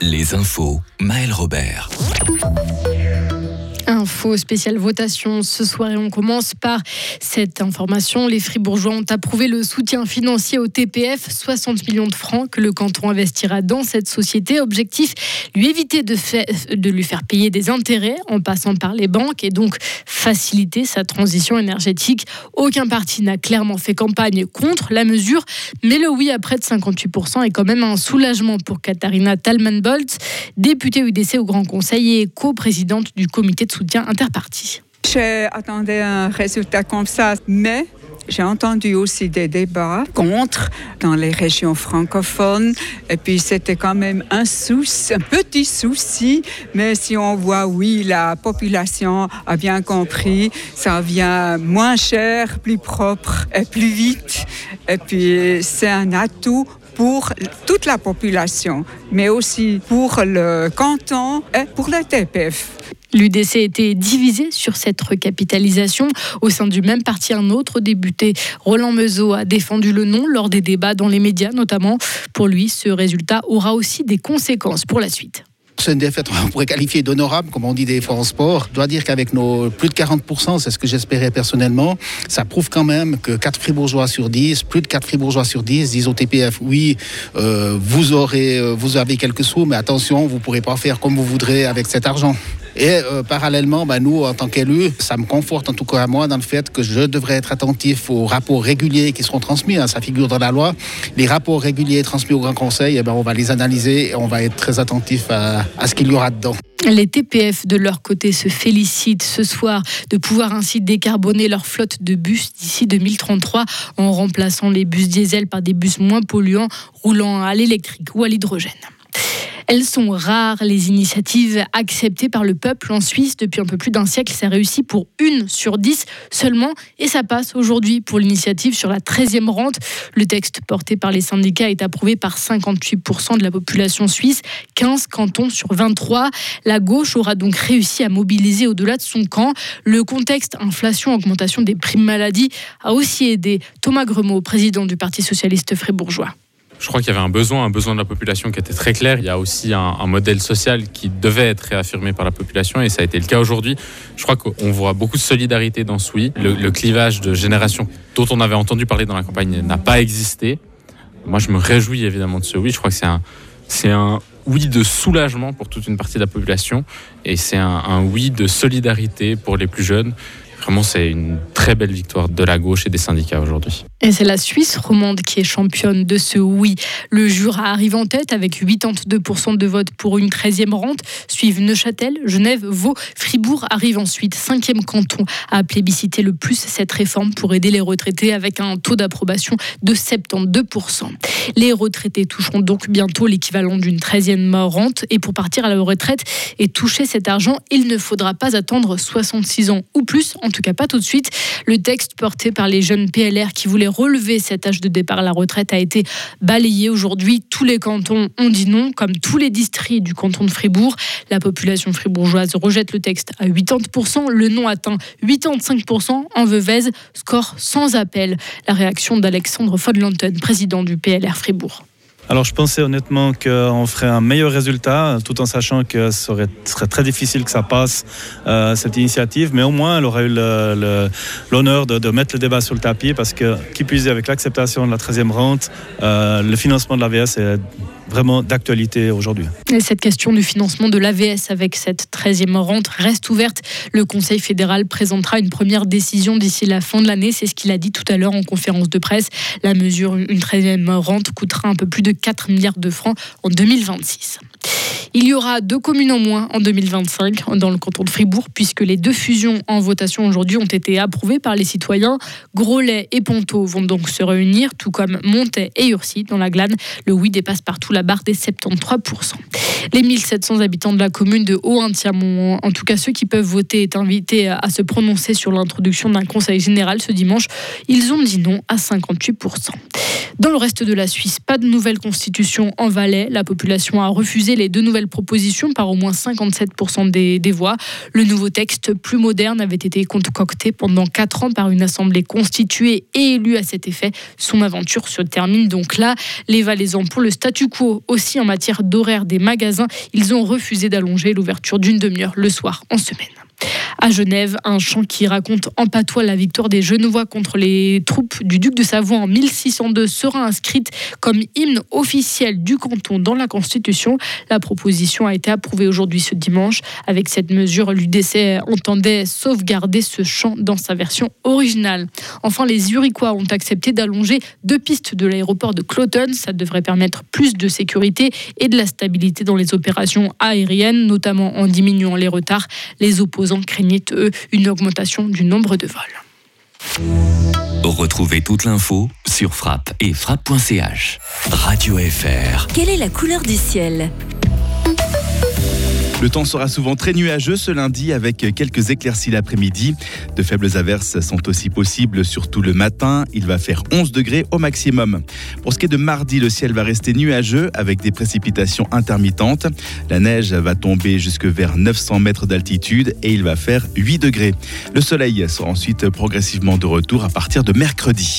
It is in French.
Les infos, Maël Robert. Info spéciale votation ce soir et on commence par cette information. Les Fribourgeois ont approuvé le soutien financier au TPF, 60 millions de francs que le canton investira dans cette société. Objectif, lui éviter de, de lui faire payer des intérêts en passant par les banques et donc faciliter sa transition énergétique. Aucun parti n'a clairement fait campagne contre la mesure, mais le oui à près de 58% est quand même un soulagement pour Katharina Talman-Bolt, députée UDC au Grand Conseil et co-présidente du comité de soutien interparti. J'attendais un résultat comme ça, mais j'ai entendu aussi des débats contre dans les régions francophones. Et puis c'était quand même un souci, un petit souci. Mais si on voit, oui, la population a bien compris, ça vient moins cher, plus propre et plus vite. Et puis c'est un atout pour toute la population, mais aussi pour le canton et pour le TPF. L'UDC était divisé sur cette recapitalisation. Au sein du même parti, un autre député, Roland Meuseau, a défendu le non lors des débats dans les médias notamment. Pour lui, ce résultat aura aussi des conséquences pour la suite. C'est une défaite qu'on pourrait qualifier d'honorable, comme on dit des fois en sport. Je dois dire qu'avec nos plus de 40%, c'est ce que j'espérais personnellement, ça prouve quand même que 4 fribourgeois sur 10, plus de 4 fribourgeois sur 10 disent au TPF, oui, euh, vous, euh, vous avez quelques sous, mais attention, vous ne pourrez pas faire comme vous voudrez avec cet argent. Et euh, parallèlement, bah, nous, en tant qu'élus, ça me conforte en tout cas à moi dans le fait que je devrais être attentif aux rapports réguliers qui seront transmis. Hein, ça figure dans la loi. Les rapports réguliers transmis au Grand Conseil, eh ben, on va les analyser et on va être très attentif à, à ce qu'il y aura dedans. Les TPF de leur côté se félicitent ce soir de pouvoir ainsi décarboner leur flotte de bus d'ici 2033 en remplaçant les bus diesel par des bus moins polluants roulant à l'électrique ou à l'hydrogène. Elles sont rares, les initiatives acceptées par le peuple en Suisse depuis un peu plus d'un siècle. Ça réussit pour une sur dix seulement et ça passe aujourd'hui pour l'initiative sur la 13e rente. Le texte porté par les syndicats est approuvé par 58% de la population suisse, 15 cantons sur 23. La gauche aura donc réussi à mobiliser au-delà de son camp. Le contexte inflation, augmentation des primes maladie a aussi aidé Thomas Gremaud, président du Parti socialiste fribourgeois. Je crois qu'il y avait un besoin, un besoin de la population qui était très clair. Il y a aussi un, modèle social qui devait être réaffirmé par la population et ça a été le cas aujourd'hui. Je crois qu'on voit beaucoup de solidarité dans ce oui. Le, clivage de génération dont on avait entendu parler dans la campagne n'a pas existé. Moi, je me réjouis évidemment de ce oui. Je crois que c'est un, oui de soulagement pour toute une partie de la population et c'est un oui de solidarité pour les plus jeunes. Vraiment, c'est une très belle victoire de la gauche et des syndicats aujourd'hui. Et c'est la Suisse romande qui est championne de ce oui. Le Jura arrive en tête avec 82% de votes pour une 13e rente. Suivent Neuchâtel, Genève, Vaud. Fribourg arrive ensuite, cinquième canton, à plébisciter le plus cette réforme pour aider les retraités avec un taux d'approbation de 72%. Les retraités toucheront donc bientôt l'équivalent d'une 13e rente. Et pour partir à la retraite et toucher cet argent, il ne faudra pas attendre 66 ans ou plus, tout cas pas tout de suite. Le texte porté par les jeunes PLR qui voulaient relever cet âge de départ à la retraite a été balayé aujourd'hui. Tous les cantons ont dit non, comme tous les districts du canton de Fribourg. La population fribourgeoise rejette le texte à 80%. Le non atteint 85% en Veuvez, score sans appel. La réaction d'Alexandre Fodlanton, président du PLR Fribourg. Alors je pensais honnêtement qu'on ferait un meilleur résultat, tout en sachant que ce serait, très difficile que ça passe, euh, cette initiative, mais au moins elle aurait eu l'honneur de, mettre le débat sur le tapis, parce que qui puisse avec l'acceptation de la 13e rente, euh, le financement de l'AVS est vraiment d'actualité aujourd'hui. Cette question du financement de l'AVS avec cette 13e rente reste ouverte. Le Conseil fédéral présentera une première décision d'ici la fin de l'année. C'est ce qu'il a dit tout à l'heure en conférence de presse. La mesure, une 13e rente, coûtera un peu plus de 4 milliards de francs en 2026. Il y aura deux communes en moins en 2025 dans le canton de Fribourg, puisque les deux fusions en votation aujourd'hui ont été approuvées par les citoyens. Groslay et Ponto vont donc se réunir, tout comme Montet et Urcy dans la Glane. Le oui dépasse partout la barre des 73%. Les 1700 habitants de la commune de Haut-Intiamont, en tout cas ceux qui peuvent voter, est invités à se prononcer sur l'introduction d'un conseil général ce dimanche. Ils ont dit non à 58%. Dans le reste de la Suisse, pas de nouvelle constitution en Valais. La population a refusé les deux nouvelles proposition par au moins 57% des, des voix. Le nouveau texte, plus moderne, avait été concocté pendant 4 ans par une assemblée constituée et élue à cet effet. Son aventure se termine donc là. Les Valaisans, pour le statu quo aussi en matière d'horaire des magasins, ils ont refusé d'allonger l'ouverture d'une demi-heure le soir en semaine. À Genève, un chant qui raconte en patois la victoire des Genevois contre les troupes du duc de Savoie en 1602 sera inscrite comme hymne officiel du canton dans la Constitution. La proposition a été approuvée aujourd'hui ce dimanche. Avec cette mesure, l'UDC entendait sauvegarder ce chant dans sa version originale. Enfin, les Uriquois ont accepté d'allonger deux pistes de l'aéroport de Cloton. Ça devrait permettre plus de sécurité et de la stabilité dans les opérations aériennes, notamment en diminuant les retards. Les opposants craignaient eux, une augmentation du nombre de vols. Retrouvez toute l'info sur frappe et frappe.ch. Radio FR. Quelle est la couleur du ciel? Le temps sera souvent très nuageux ce lundi avec quelques éclaircies l'après-midi. De faibles averses sont aussi possibles, surtout le matin. Il va faire 11 degrés au maximum. Pour ce qui est de mardi, le ciel va rester nuageux avec des précipitations intermittentes. La neige va tomber jusque vers 900 mètres d'altitude et il va faire 8 degrés. Le soleil sera ensuite progressivement de retour à partir de mercredi.